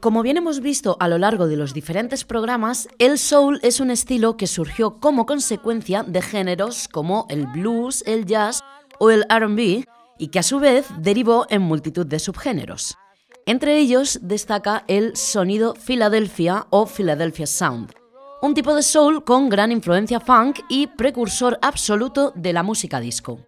Como bien hemos visto a lo largo de los diferentes programas, el soul es un estilo que surgió como consecuencia de géneros como el blues, el jazz o el RB y que a su vez derivó en multitud de subgéneros. Entre ellos destaca el sonido Philadelphia o Philadelphia Sound, un tipo de soul con gran influencia funk y precursor absoluto de la música disco.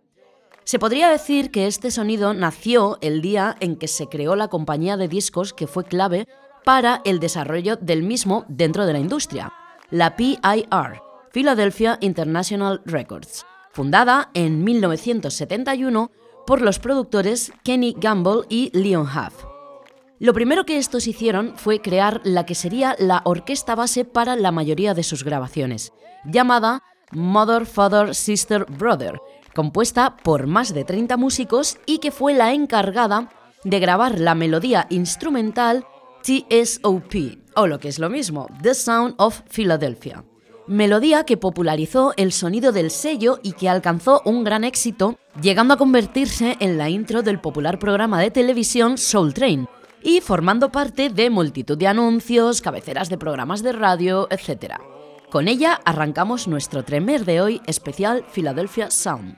Se podría decir que este sonido nació el día en que se creó la compañía de discos que fue clave para el desarrollo del mismo dentro de la industria, la PIR, Philadelphia International Records, fundada en 1971 por los productores Kenny Gamble y Leon Huff. Lo primero que estos hicieron fue crear la que sería la orquesta base para la mayoría de sus grabaciones, llamada Mother, Father, Sister, Brother, compuesta por más de 30 músicos y que fue la encargada de grabar la melodía instrumental TSOP, o lo que es lo mismo, The Sound of Philadelphia. Melodía que popularizó el sonido del sello y que alcanzó un gran éxito, llegando a convertirse en la intro del popular programa de televisión Soul Train, y formando parte de multitud de anuncios, cabeceras de programas de radio, etc. Con ella arrancamos nuestro tremer de hoy especial Philadelphia Sound.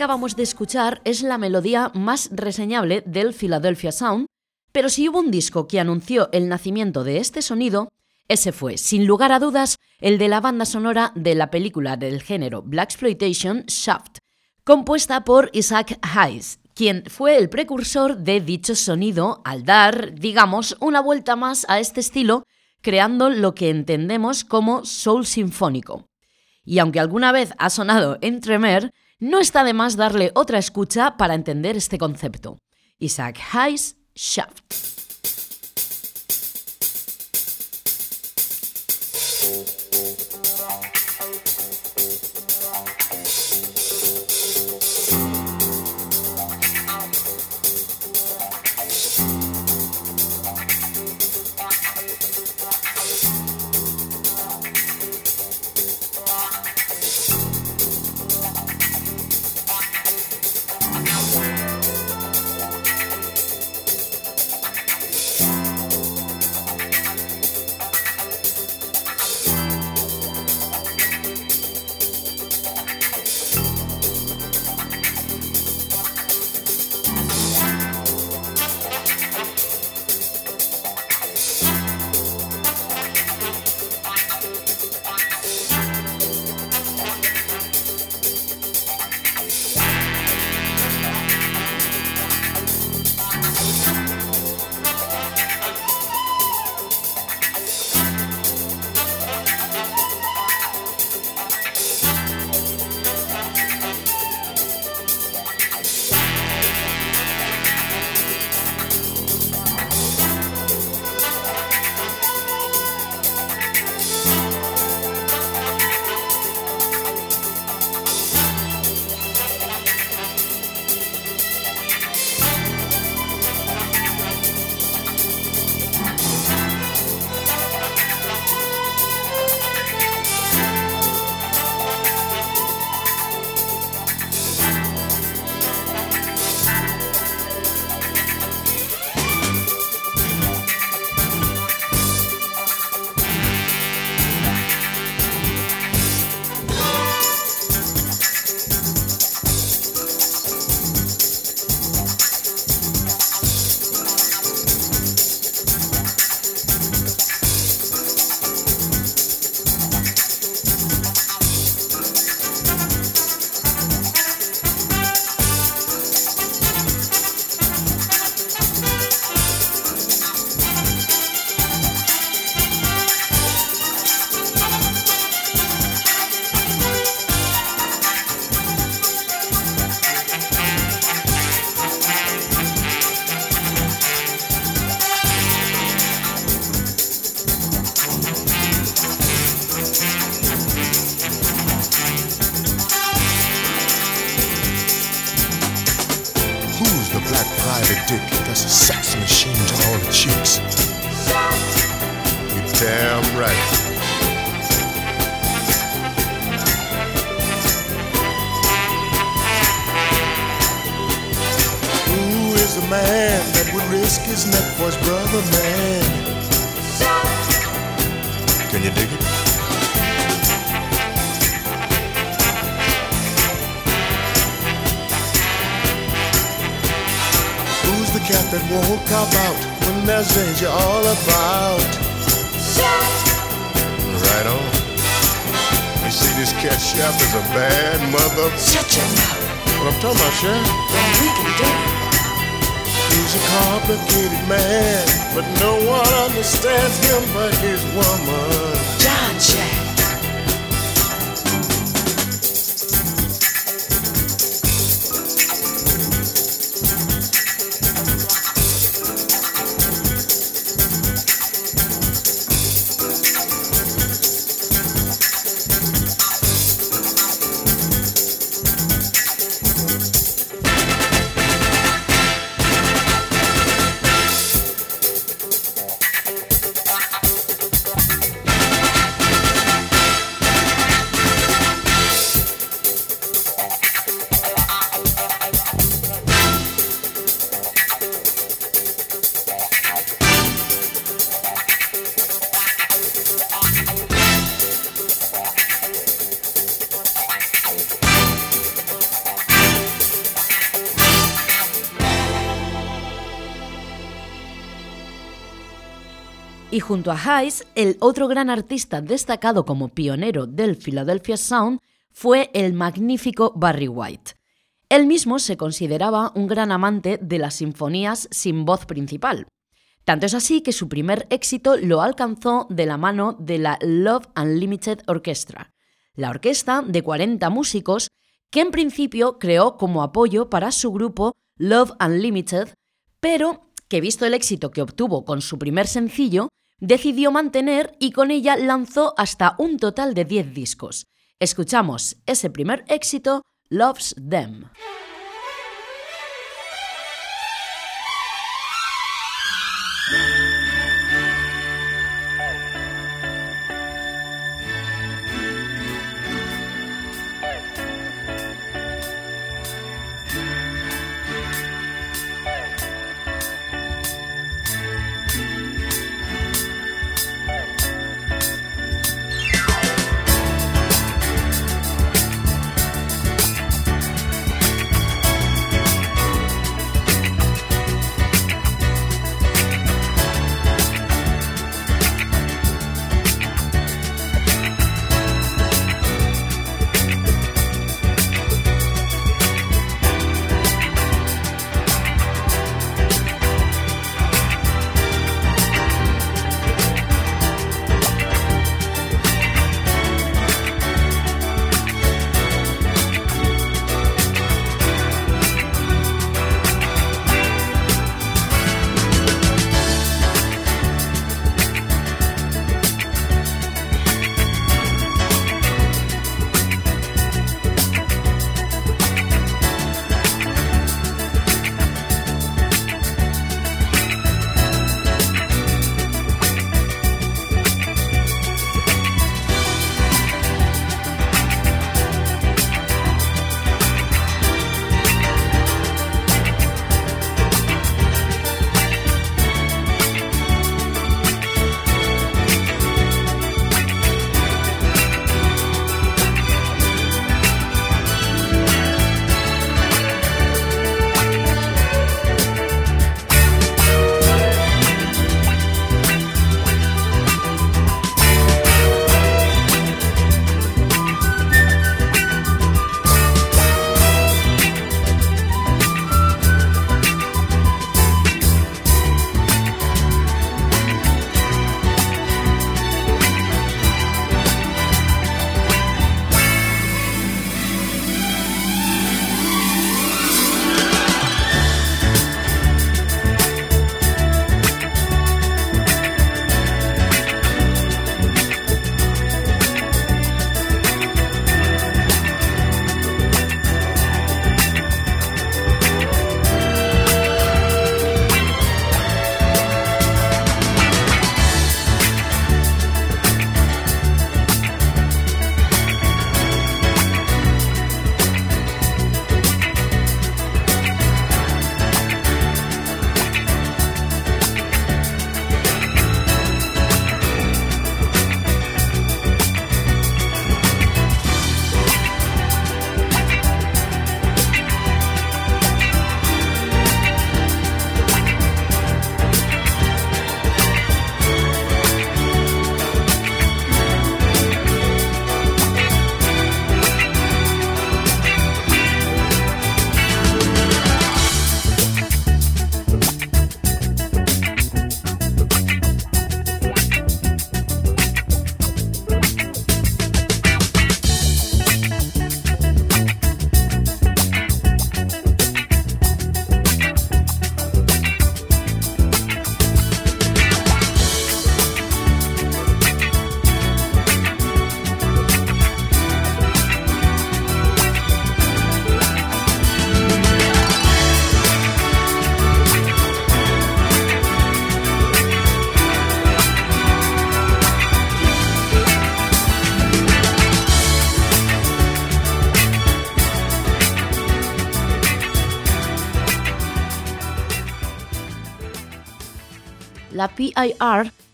Acabamos de escuchar es la melodía más reseñable del Philadelphia Sound, pero si hubo un disco que anunció el nacimiento de este sonido, ese fue, sin lugar a dudas, el de la banda sonora de la película del género Black Exploitation Shaft, compuesta por Isaac Hayes, quien fue el precursor de dicho sonido al dar, digamos, una vuelta más a este estilo, creando lo que entendemos como soul sinfónico. Y aunque alguna vez ha sonado en Tremer, no está de más darle otra escucha para entender este concepto. Isaac Hayes Shaft. Y junto a Hayes, el otro gran artista destacado como pionero del Philadelphia Sound fue el magnífico Barry White. Él mismo se consideraba un gran amante de las sinfonías sin voz principal. Tanto es así que su primer éxito lo alcanzó de la mano de la Love Unlimited Orchestra, la orquesta de 40 músicos que en principio creó como apoyo para su grupo Love Unlimited, pero que visto el éxito que obtuvo con su primer sencillo, decidió mantener y con ella lanzó hasta un total de 10 discos. Escuchamos ese primer éxito, Loves Them.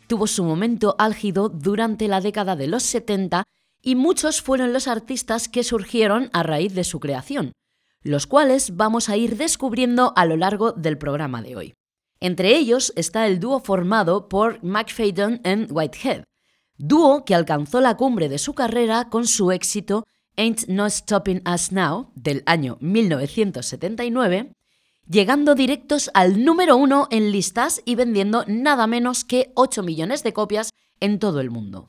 Tuvo su momento álgido durante la década de los 70 y muchos fueron los artistas que surgieron a raíz de su creación, los cuales vamos a ir descubriendo a lo largo del programa de hoy. Entre ellos está el dúo formado por McFadden y Whitehead, dúo que alcanzó la cumbre de su carrera con su éxito Ain't No Stopping Us Now del año 1979, llegando directos al número uno en listas y vendiendo nada menos que 8 millones de copias en todo el mundo.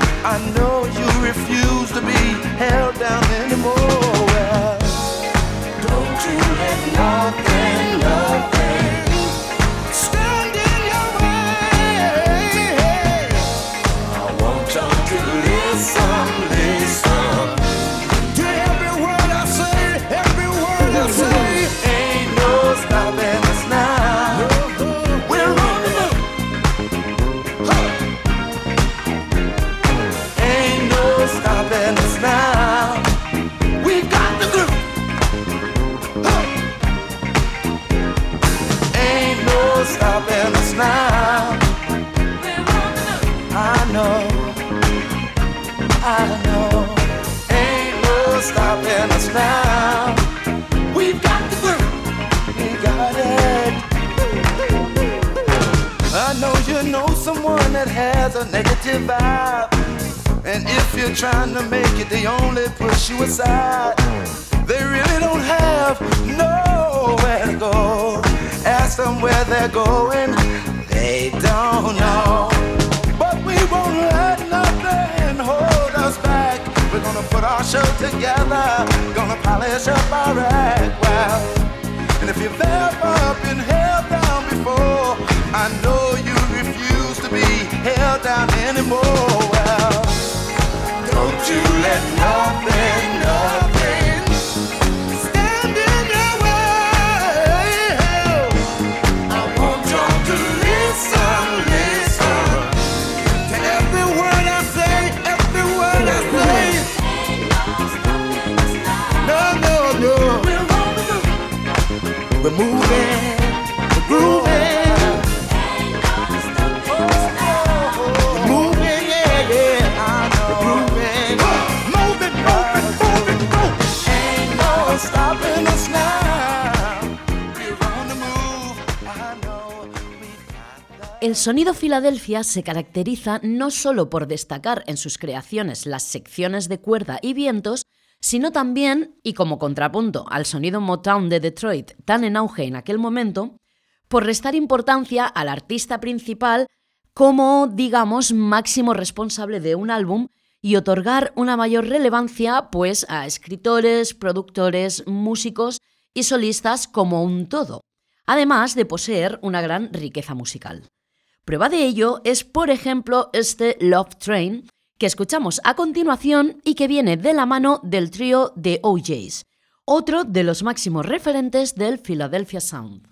I know you refuse to be held down anymore. Well, don't you let nothing, nothing has a negative vibe. And if you're trying to make it, they only push you aside. They really don't have nowhere to go. Ask them where they're going, they don't know. But we won't let nothing hold us back. We're gonna put our show together, gonna polish up our act well. El sonido Filadelfia se caracteriza no solo por destacar en sus creaciones las secciones de cuerda y vientos, sino también, y como contrapunto al sonido Motown de Detroit tan en auge en aquel momento, por restar importancia al artista principal como, digamos, máximo responsable de un álbum y otorgar una mayor relevancia pues a escritores, productores, músicos y solistas como un todo, además de poseer una gran riqueza musical. Prueba de ello es, por ejemplo, este Love Train, que escuchamos a continuación y que viene de la mano del trío de OJs, otro de los máximos referentes del Philadelphia Sound.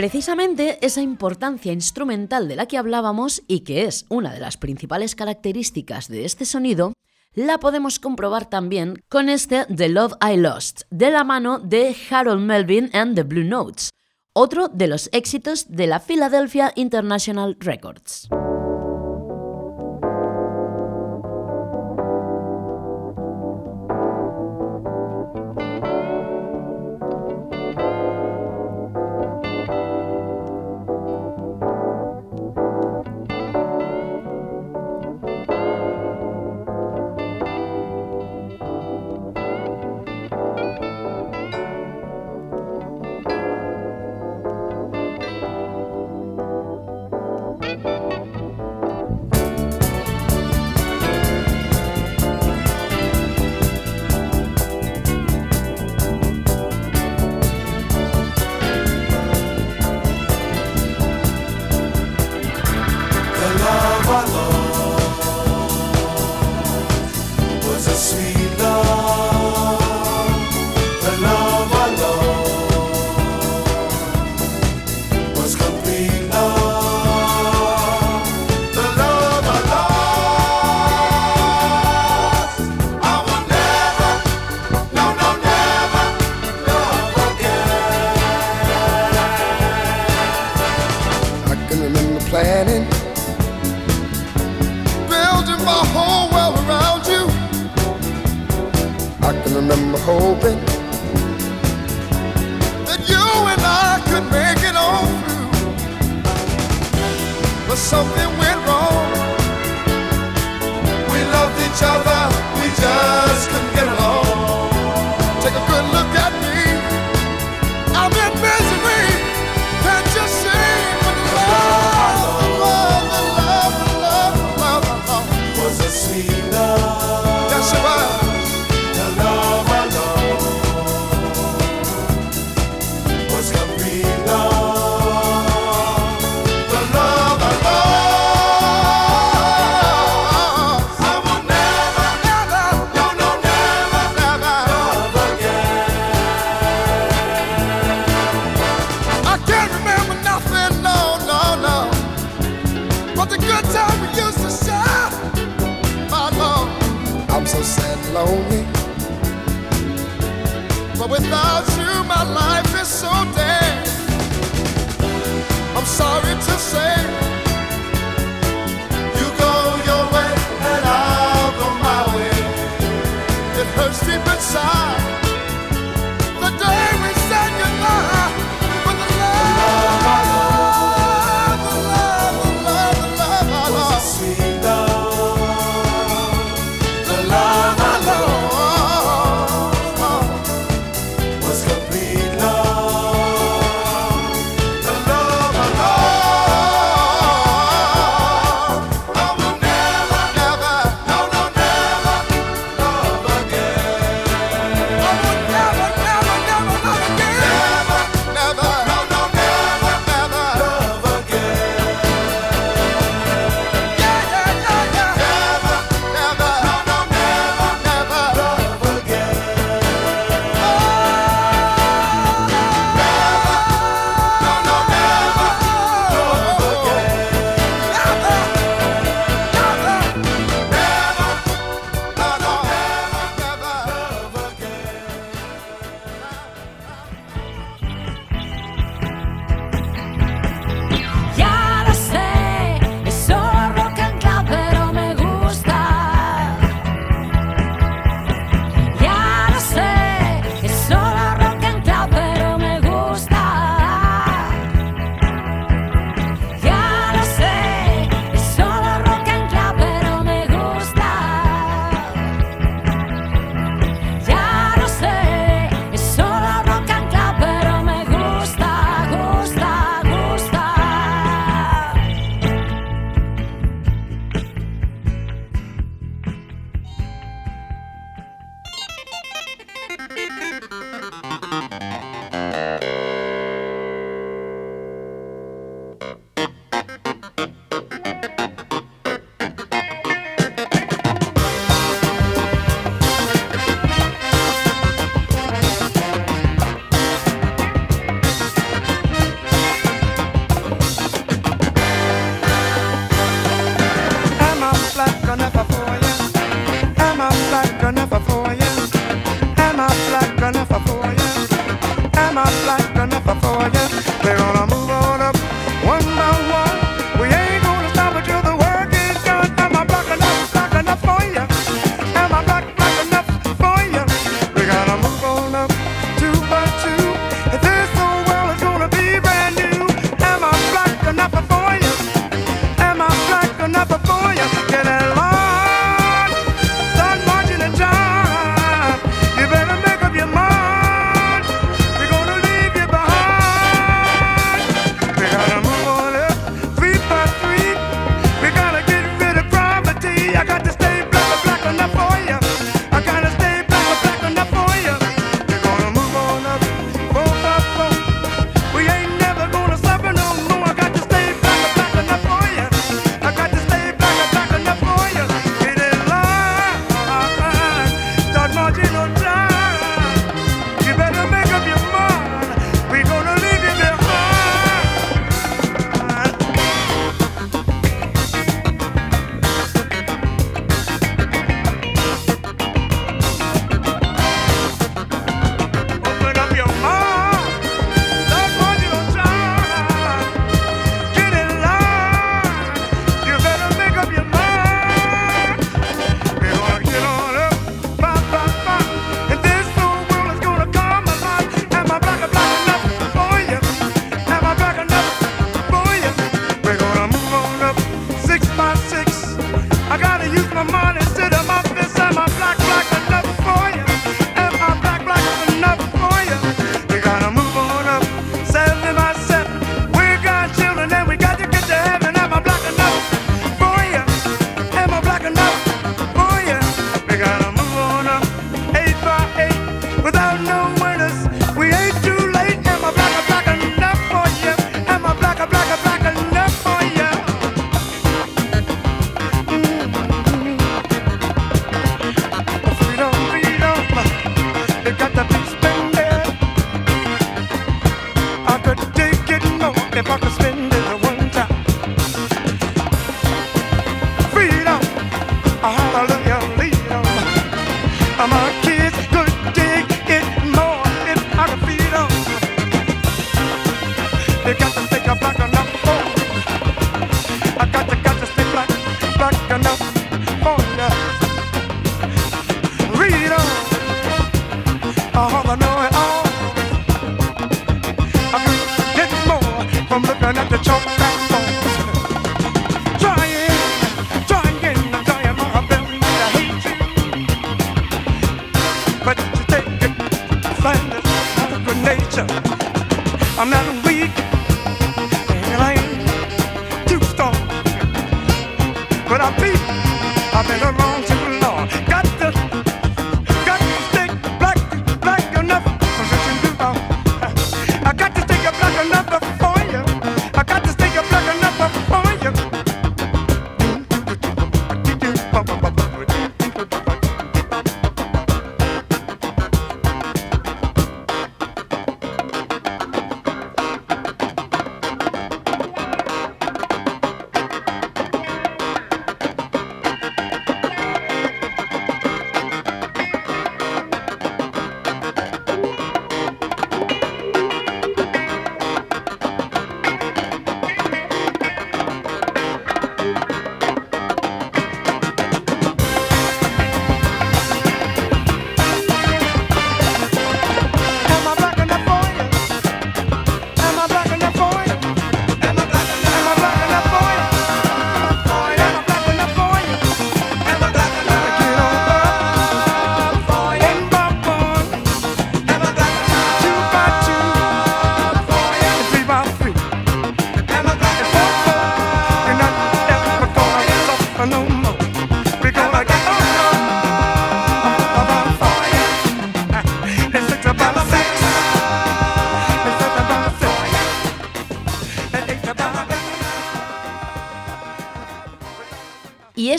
Precisamente esa importancia instrumental de la que hablábamos y que es una de las principales características de este sonido, la podemos comprobar también con este The Love I Lost, de la mano de Harold Melvin and the Blue Notes, otro de los éxitos de la Philadelphia International Records.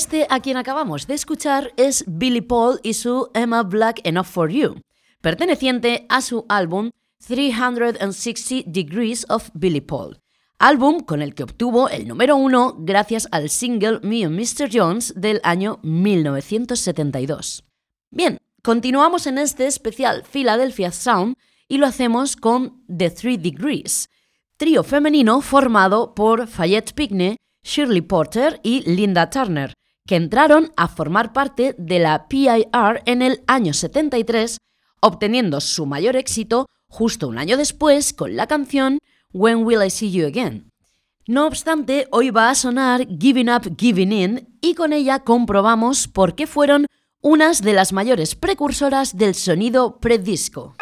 Este a quien acabamos de escuchar es Billy Paul y su Emma Black Enough for You, perteneciente a su álbum 360 Degrees of Billy Paul, álbum con el que obtuvo el número uno gracias al single Me and Mr. Jones del año 1972. Bien, continuamos en este especial Philadelphia Sound y lo hacemos con The Three Degrees, trío femenino formado por Fayette Pigne, Shirley Porter y Linda Turner, que entraron a formar parte de la PIR en el año 73, obteniendo su mayor éxito justo un año después con la canción When Will I See You Again. No obstante, hoy va a sonar Giving Up, Giving In y con ella comprobamos por qué fueron unas de las mayores precursoras del sonido predisco.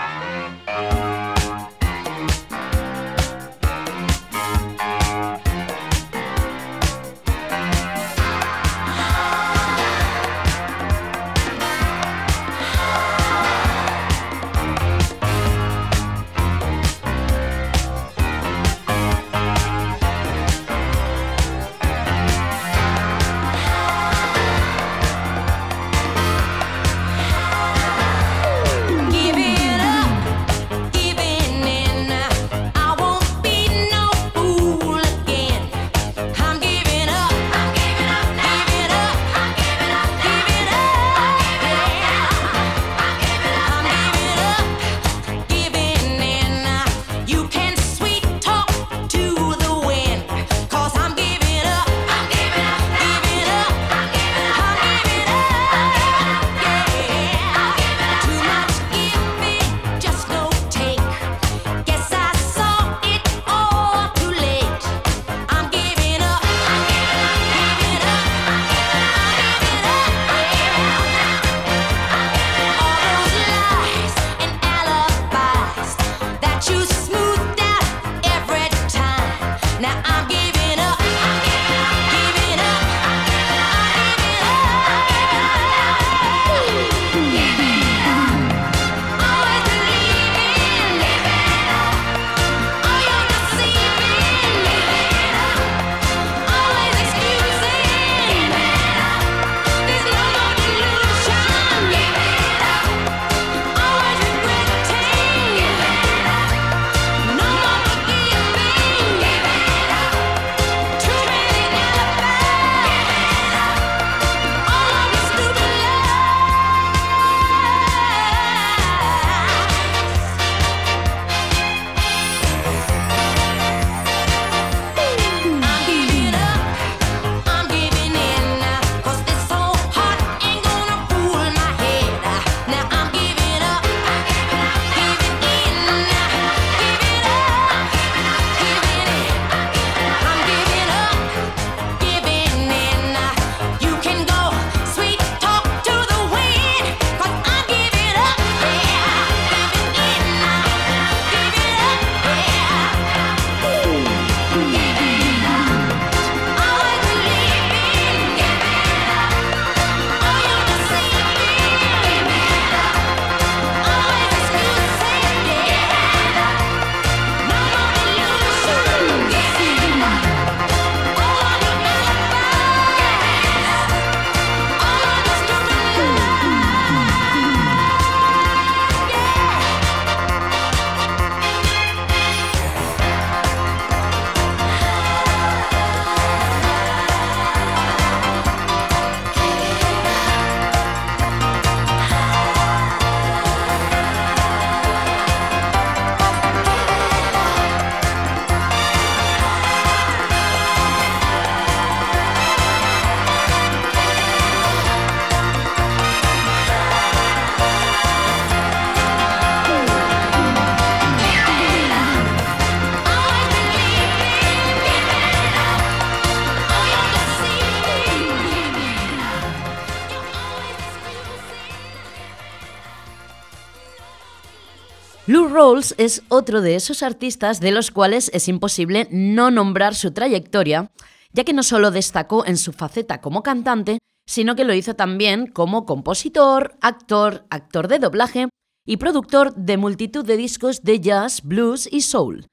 Rolls es otro de esos artistas de los cuales es imposible no nombrar su trayectoria, ya que no solo destacó en su faceta como cantante, sino que lo hizo también como compositor, actor, actor de doblaje y productor de multitud de discos de jazz, blues y soul.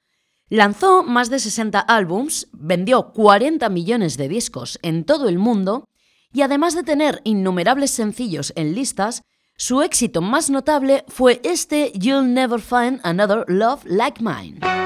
Lanzó más de 60 álbums, vendió 40 millones de discos en todo el mundo y además de tener innumerables sencillos en listas, su éxito más notable fue este You'll Never Find Another Love Like Mine.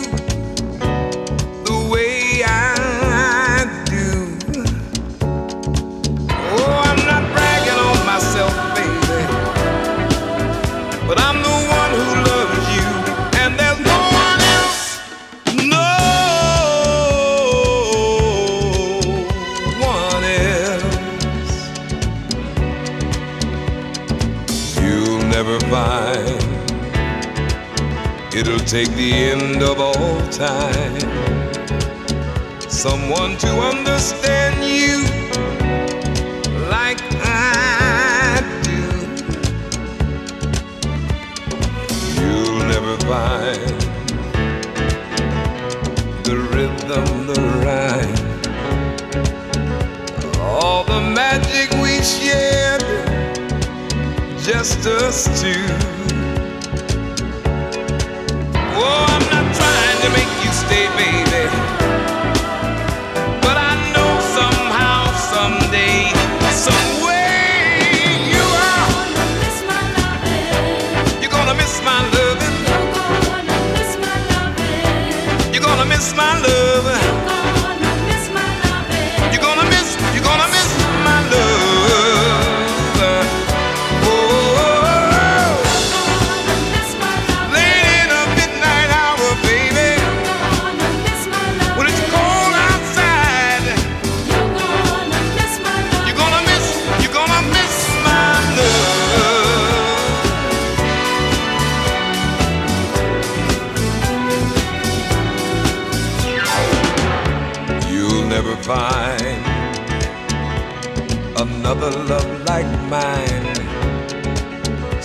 never find. It'll take the end of all time. Someone to understand you like I do. You'll never find. just us two. Oh, I'm not trying to make you stay, baby.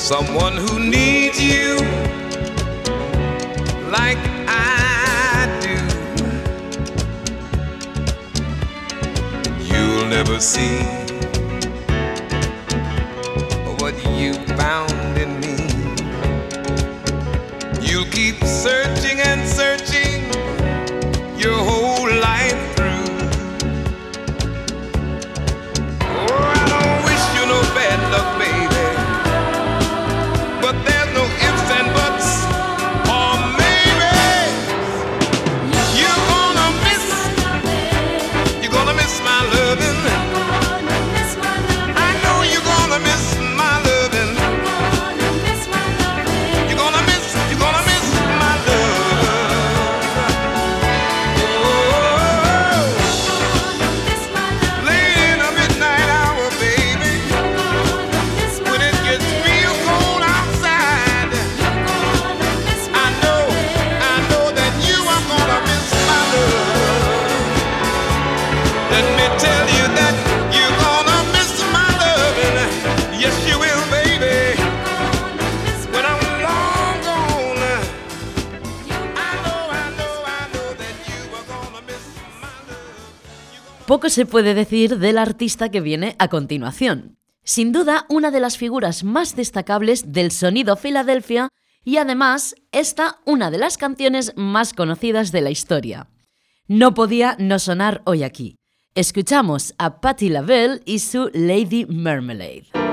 someone who needs you like I do. You'll never see se puede decir del artista que viene a continuación? Sin duda, una de las figuras más destacables del sonido Filadelfia y además está una de las canciones más conocidas de la historia. No podía no sonar hoy aquí. Escuchamos a Patti LaBelle y su Lady Marmalade.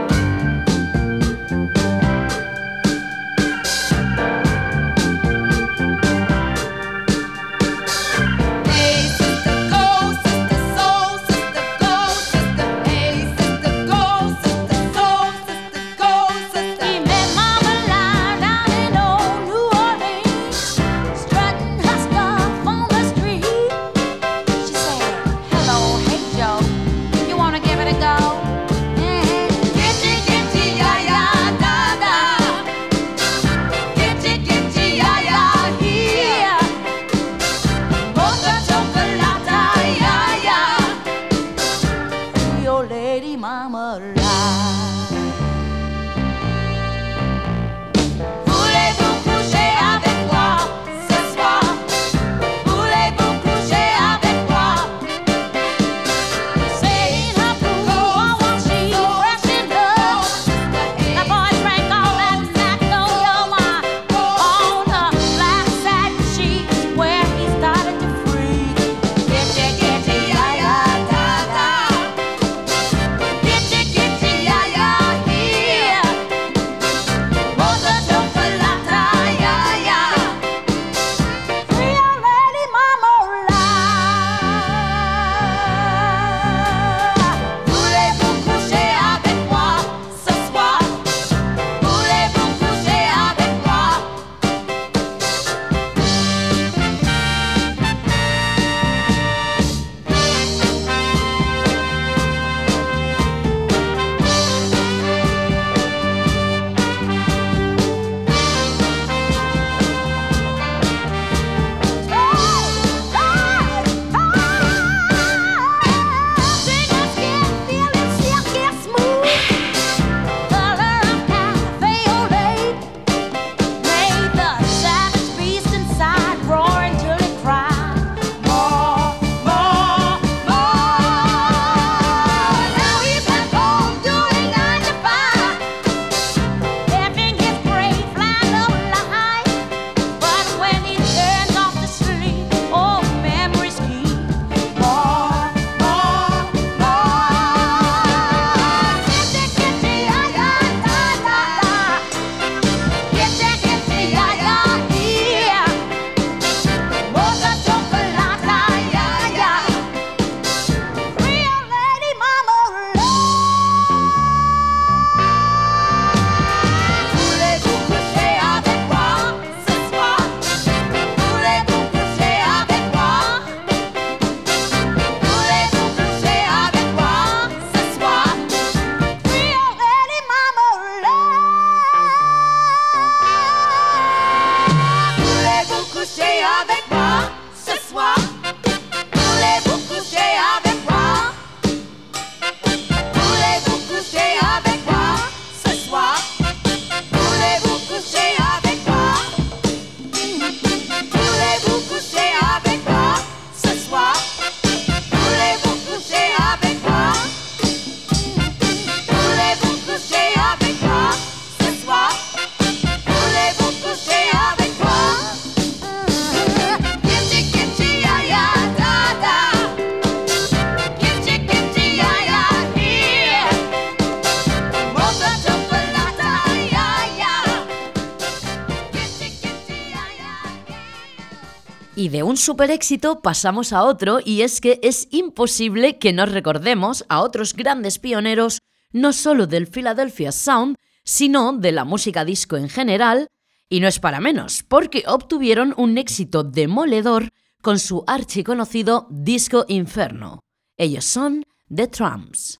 Un super éxito pasamos a otro y es que es imposible que no recordemos a otros grandes pioneros no solo del Philadelphia Sound, sino de la música disco en general, y no es para menos, porque obtuvieron un éxito demoledor con su archiconocido Disco Inferno. Ellos son The Tramps.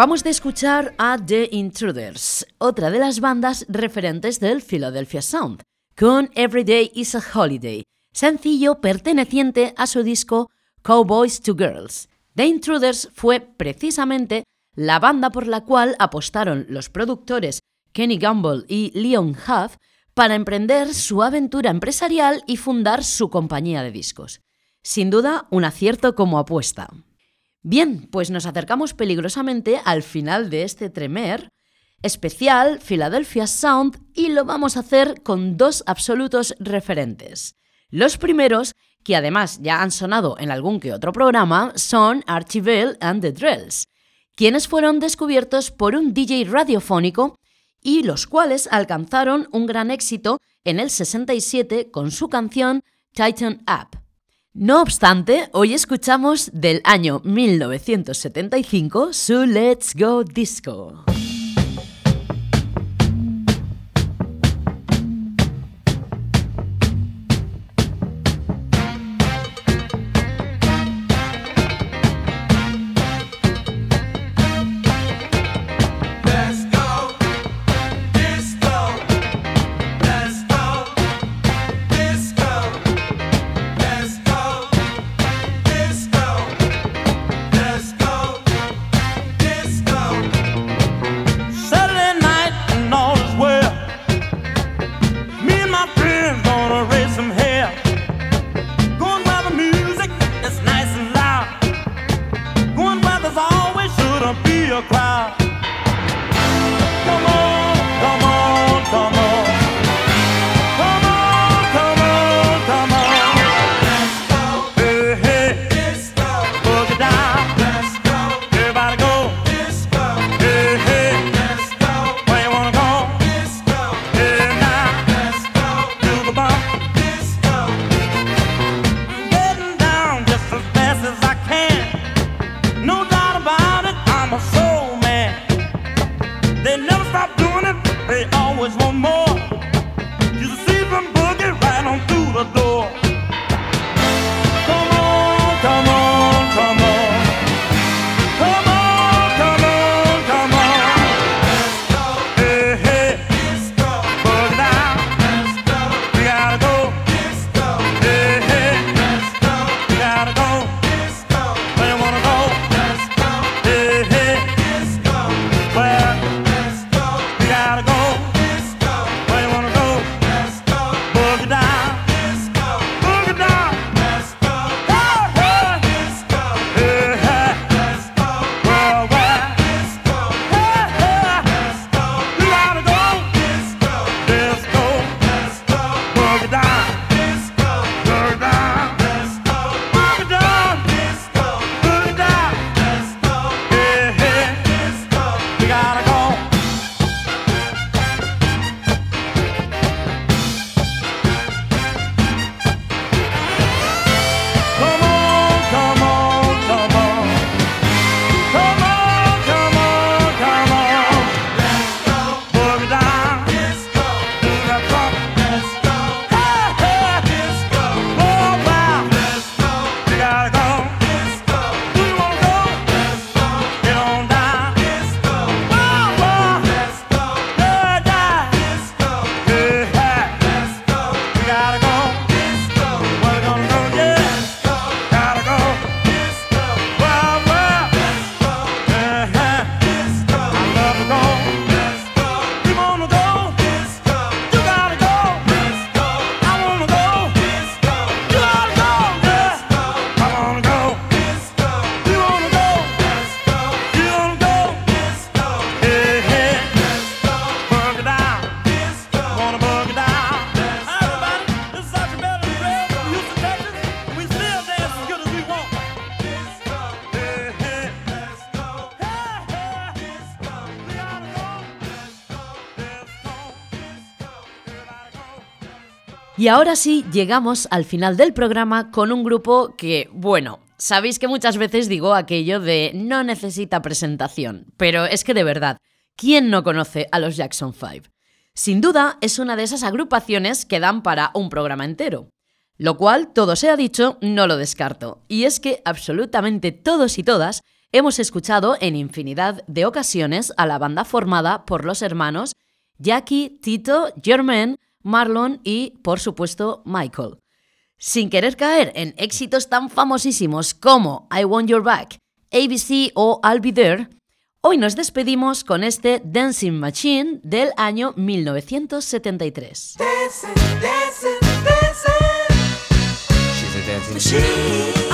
Acabamos de escuchar a The Intruders, otra de las bandas referentes del Philadelphia Sound, con Every Day is a Holiday, sencillo perteneciente a su disco Cowboys to Girls. The Intruders fue precisamente la banda por la cual apostaron los productores Kenny Gamble y Leon Huff para emprender su aventura empresarial y fundar su compañía de discos. Sin duda, un acierto como apuesta. Bien, pues nos acercamos peligrosamente al final de este Tremer especial Philadelphia Sound y lo vamos a hacer con dos absolutos referentes. Los primeros, que además ya han sonado en algún que otro programa, son Archie Bell and the Drells, quienes fueron descubiertos por un DJ radiofónico y los cuales alcanzaron un gran éxito en el 67 con su canción Tighten Up. No obstante, hoy escuchamos del año 1975 su Let's Go Disco. Y ahora sí, llegamos al final del programa con un grupo que, bueno, sabéis que muchas veces digo aquello de no necesita presentación, pero es que de verdad, ¿quién no conoce a los Jackson 5? Sin duda, es una de esas agrupaciones que dan para un programa entero. Lo cual, todo sea dicho, no lo descarto. Y es que absolutamente todos y todas hemos escuchado en infinidad de ocasiones a la banda formada por los hermanos Jackie, Tito, Germain, Marlon y, por supuesto, Michael. Sin querer caer en éxitos tan famosísimos como I Want Your Back, ABC o I'll Be There, hoy nos despedimos con este Dancing Machine del año 1973. She's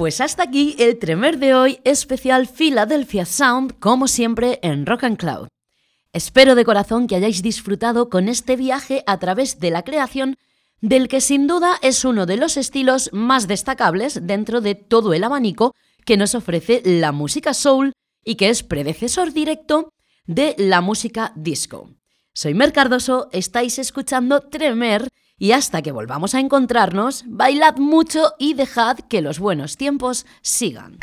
pues hasta aquí el Tremer de hoy, especial Philadelphia Sound, como siempre en Rock and Cloud. Espero de corazón que hayáis disfrutado con este viaje a través de la creación del que sin duda es uno de los estilos más destacables dentro de todo el abanico que nos ofrece la música soul y que es predecesor directo de la música disco. Soy Mer Cardoso, estáis escuchando Tremer y hasta que volvamos a encontrarnos, bailad mucho y dejad que los buenos tiempos sigan.